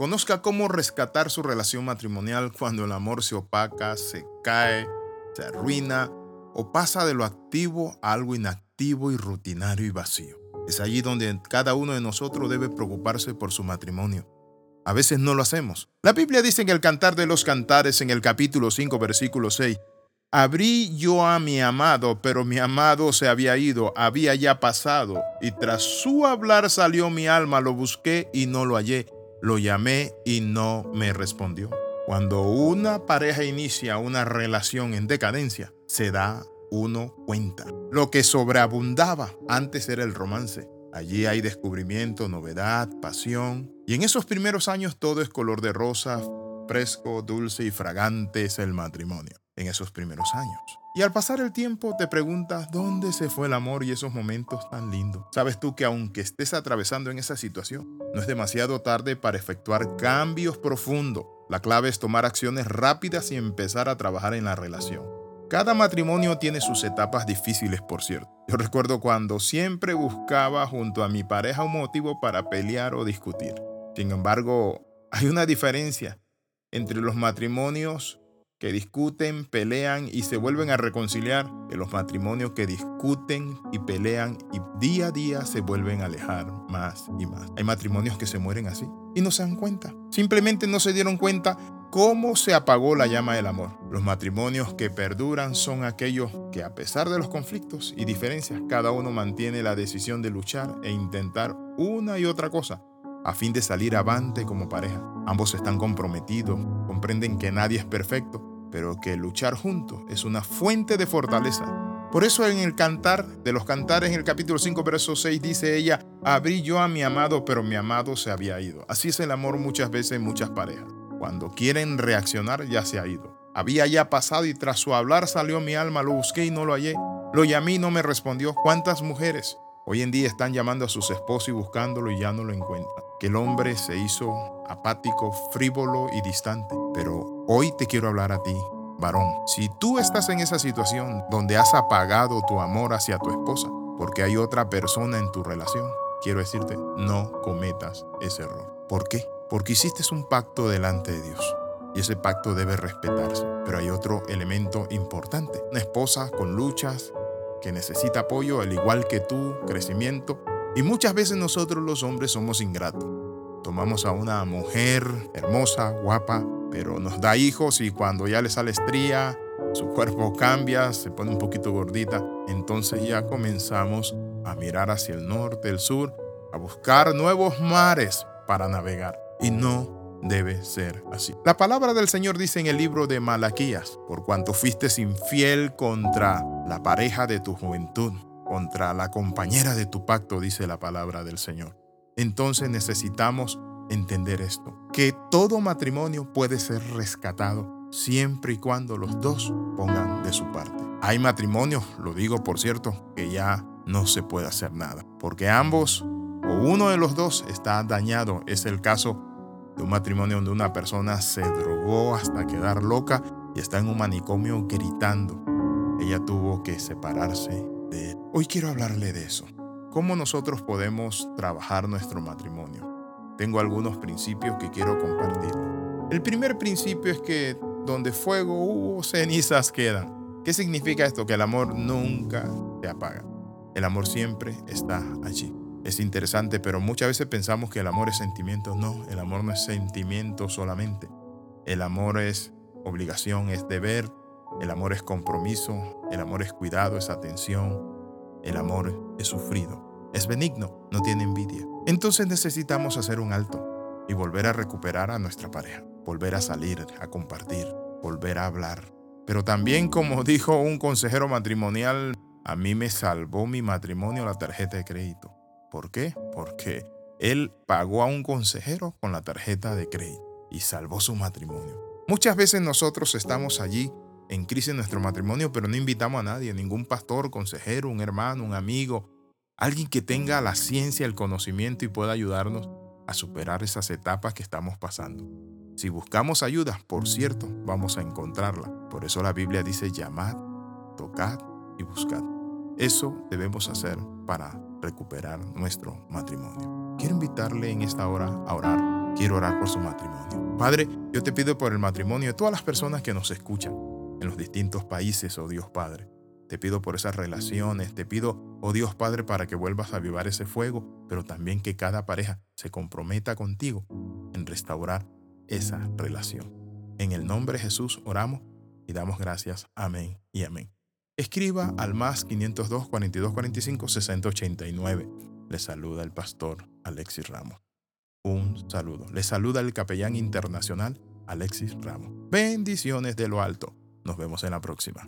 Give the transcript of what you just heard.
Conozca cómo rescatar su relación matrimonial cuando el amor se opaca, se cae, se arruina o pasa de lo activo a algo inactivo y rutinario y vacío. Es allí donde cada uno de nosotros debe preocuparse por su matrimonio. A veces no lo hacemos. La Biblia dice en el Cantar de los Cantares, en el capítulo 5, versículo 6, Abrí yo a mi amado, pero mi amado se había ido, había ya pasado, y tras su hablar salió mi alma, lo busqué y no lo hallé, lo llamé y no me respondió. Cuando una pareja inicia una relación en decadencia, se da uno cuenta. Lo que sobreabundaba antes era el romance. Allí hay descubrimiento, novedad, pasión. Y en esos primeros años todo es color de rosa, fresco, dulce y fragante es el matrimonio en esos primeros años. Y al pasar el tiempo te preguntas dónde se fue el amor y esos momentos tan lindos. Sabes tú que aunque estés atravesando en esa situación, no es demasiado tarde para efectuar cambios profundos. La clave es tomar acciones rápidas y empezar a trabajar en la relación. Cada matrimonio tiene sus etapas difíciles, por cierto. Yo recuerdo cuando siempre buscaba junto a mi pareja un motivo para pelear o discutir. Sin embargo, hay una diferencia entre los matrimonios que discuten, pelean y se vuelven a reconciliar, que los matrimonios que discuten y pelean y día a día se vuelven a alejar más y más. Hay matrimonios que se mueren así y no se dan cuenta. Simplemente no se dieron cuenta cómo se apagó la llama del amor. Los matrimonios que perduran son aquellos que a pesar de los conflictos y diferencias, cada uno mantiene la decisión de luchar e intentar una y otra cosa a fin de salir avante como pareja. Ambos están comprometidos, comprenden que nadie es perfecto pero que luchar juntos es una fuente de fortaleza. Por eso en el cantar de los cantares, en el capítulo 5, verso 6, dice ella, abrí yo a mi amado, pero mi amado se había ido. Así es el amor muchas veces en muchas parejas. Cuando quieren reaccionar, ya se ha ido. Había ya pasado y tras su hablar salió mi alma, lo busqué y no lo hallé. Lo llamé y no me respondió. ¿Cuántas mujeres hoy en día están llamando a sus esposos y buscándolo y ya no lo encuentran? Que el hombre se hizo apático, frívolo y distante. Pero Hoy te quiero hablar a ti, varón. Si tú estás en esa situación donde has apagado tu amor hacia tu esposa porque hay otra persona en tu relación, quiero decirte, no cometas ese error. ¿Por qué? Porque hiciste un pacto delante de Dios y ese pacto debe respetarse. Pero hay otro elemento importante. Una esposa con luchas, que necesita apoyo, al igual que tú, crecimiento. Y muchas veces nosotros los hombres somos ingratos. Tomamos a una mujer hermosa, guapa, pero nos da hijos y cuando ya le sale estría, su cuerpo cambia, se pone un poquito gordita, entonces ya comenzamos a mirar hacia el norte, el sur, a buscar nuevos mares para navegar. Y no debe ser así. La palabra del Señor dice en el libro de Malaquías, por cuanto fuiste infiel contra la pareja de tu juventud, contra la compañera de tu pacto, dice la palabra del Señor. Entonces necesitamos entender esto, que todo matrimonio puede ser rescatado siempre y cuando los dos pongan de su parte. Hay matrimonios, lo digo por cierto, que ya no se puede hacer nada, porque ambos o uno de los dos está dañado. Es el caso de un matrimonio donde una persona se drogó hasta quedar loca y está en un manicomio gritando. Ella tuvo que separarse de él. Hoy quiero hablarle de eso. ¿Cómo nosotros podemos trabajar nuestro matrimonio? Tengo algunos principios que quiero compartir. El primer principio es que donde fuego hubo, cenizas quedan. ¿Qué significa esto? Que el amor nunca se apaga. El amor siempre está allí. Es interesante, pero muchas veces pensamos que el amor es sentimiento. No, el amor no es sentimiento solamente. El amor es obligación, es deber. El amor es compromiso. El amor es cuidado, es atención. El amor es sufrido. Es benigno, no tiene envidia. Entonces necesitamos hacer un alto y volver a recuperar a nuestra pareja, volver a salir, a compartir, volver a hablar. Pero también, como dijo un consejero matrimonial, a mí me salvó mi matrimonio la tarjeta de crédito. ¿Por qué? Porque él pagó a un consejero con la tarjeta de crédito y salvó su matrimonio. Muchas veces nosotros estamos allí en crisis en nuestro matrimonio, pero no invitamos a nadie, ningún pastor, consejero, un hermano, un amigo, alguien que tenga la ciencia, el conocimiento y pueda ayudarnos a superar esas etapas que estamos pasando. Si buscamos ayuda, por cierto, vamos a encontrarla. Por eso la Biblia dice llamad, tocad y buscad. Eso debemos hacer para recuperar nuestro matrimonio. Quiero invitarle en esta hora a orar quiero orar por su matrimonio. Padre, yo te pido por el matrimonio de todas las personas que nos escuchan en los distintos países, oh Dios Padre. Te pido por esas relaciones, te pido, oh Dios Padre, para que vuelvas a avivar ese fuego, pero también que cada pareja se comprometa contigo en restaurar esa relación. En el nombre de Jesús oramos y damos gracias. Amén y amén. Escriba al más 502 42 45 60 89. Le saluda el pastor Alexis Ramos. Un saludo. Le saluda el capellán internacional Alexis Ramos. Bendiciones de lo alto. Nos vemos en la próxima.